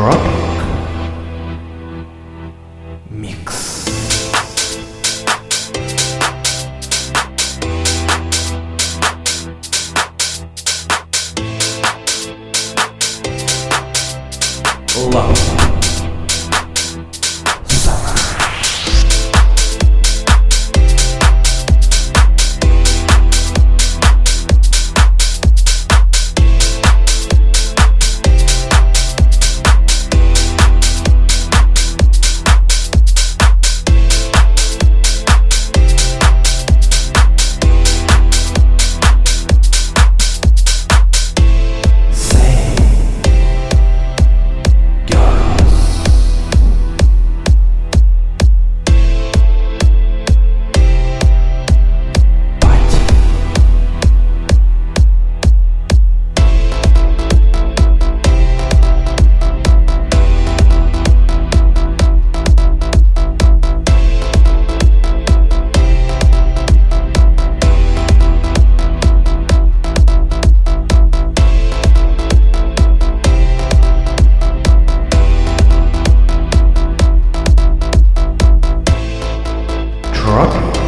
love. What?